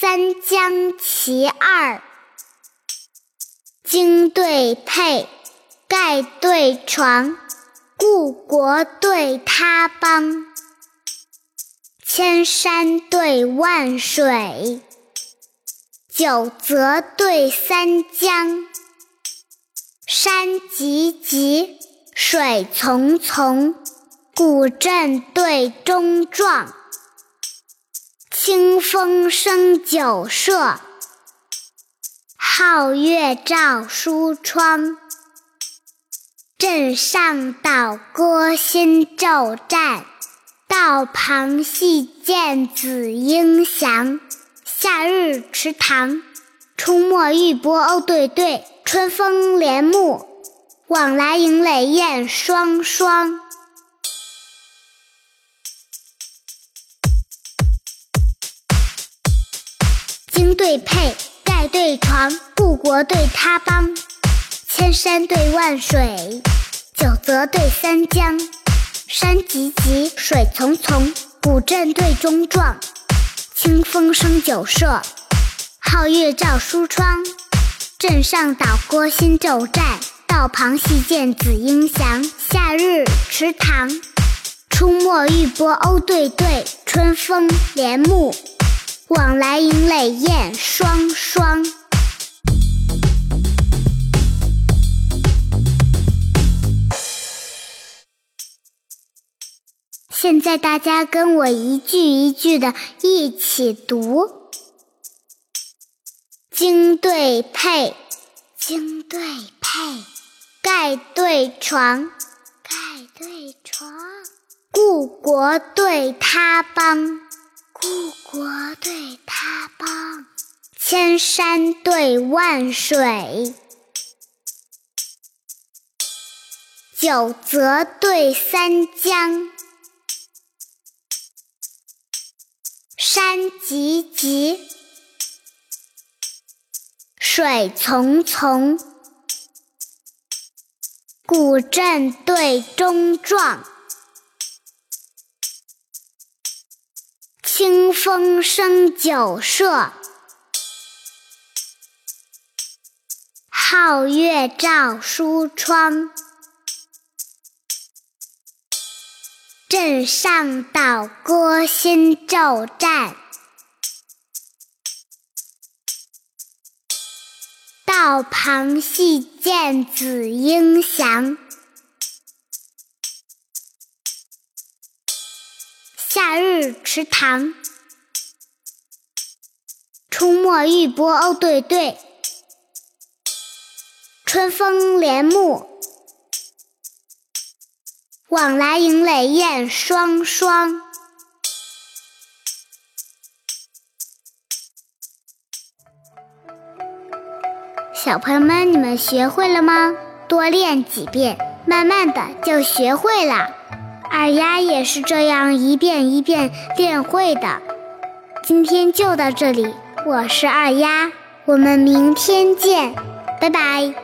三江其二，经对佩，盖对床，故国对他邦，千山对万水，九泽对三江，山急急，水淙淙，古镇对中壮。清风生酒舍，皓月照书窗。镇上捣歌新骤战，道旁戏见紫英翔。夏日池塘，出没玉波鸥对对，春风帘幕，往来迎垒燕双双。对佩，盖对床，故国对他邦。千山对万水，九泽对三江。山急急，水淙淙，古镇对中壮。清风生酒舍，皓月照书窗。镇上岛歌新骤战，道旁戏见紫英翔。夏日池塘，出没玉波鸥对对，春风帘幕。往来迎垒燕双双。现在大家跟我一句一句的一起读：经对配，经对配，盖对床，盖对床，故国对他邦。故国对他邦，千山对万水，九泽对三江。山急急，水淙淙，古镇对中壮。清风生酒舍，皓月照书窗。镇上岛歌新骤战，道旁戏见紫英翔。夏日池塘，出没玉波鸥对对，春风帘幕，往来迎垒燕双双。小朋友们，你们学会了吗？多练几遍，慢慢的就学会了。二丫也是这样一遍一遍练会的。今天就到这里，我是二丫，我们明天见，拜拜。